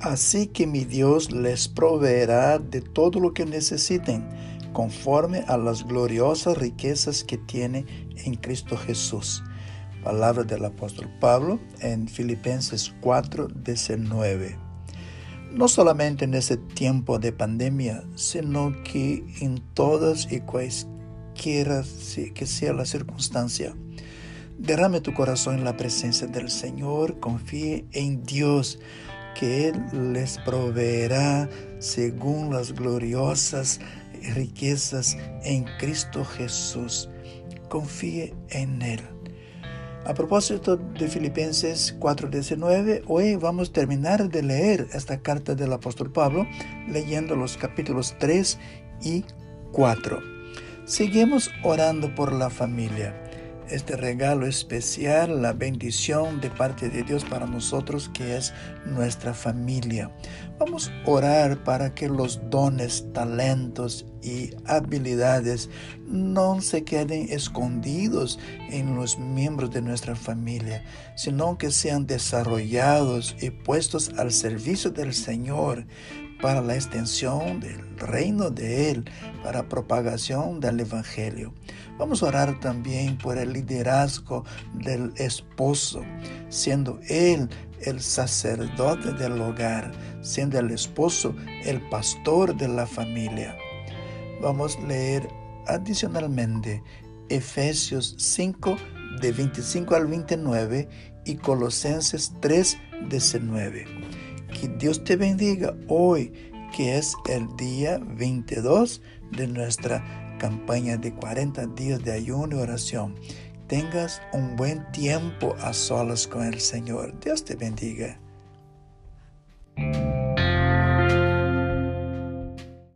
Así que mi Dios les proveerá de todo lo que necesiten, conforme a las gloriosas riquezas que tiene en Cristo Jesús. Palabra del apóstol Pablo en Filipenses 4, 19. No solamente en ese tiempo de pandemia, sino que en todas y cualquiera que sea la circunstancia. Derrame tu corazón en la presencia del Señor, confíe en Dios que Él les proveerá según las gloriosas riquezas en Cristo Jesús. Confíe en Él. A propósito de Filipenses 4:19, hoy vamos a terminar de leer esta carta del apóstol Pablo, leyendo los capítulos 3 y 4. Seguimos orando por la familia este regalo especial, la bendición de parte de Dios para nosotros que es nuestra familia. Vamos a orar para que los dones, talentos y habilidades no se queden escondidos en los miembros de nuestra familia, sino que sean desarrollados y puestos al servicio del Señor para la extensión del reino de Él, para propagación del Evangelio. Vamos a orar también por el liderazgo del esposo, siendo Él el sacerdote del hogar, siendo el esposo el pastor de la familia. Vamos a leer adicionalmente Efesios 5 de 25 al 29 y Colosenses 3 19. Que Dios te bendiga hoy, que es el día 22 de nuestra campaña de 40 días de ayuno y oración. Tengas un buen tiempo a solas con el Señor. Dios te bendiga.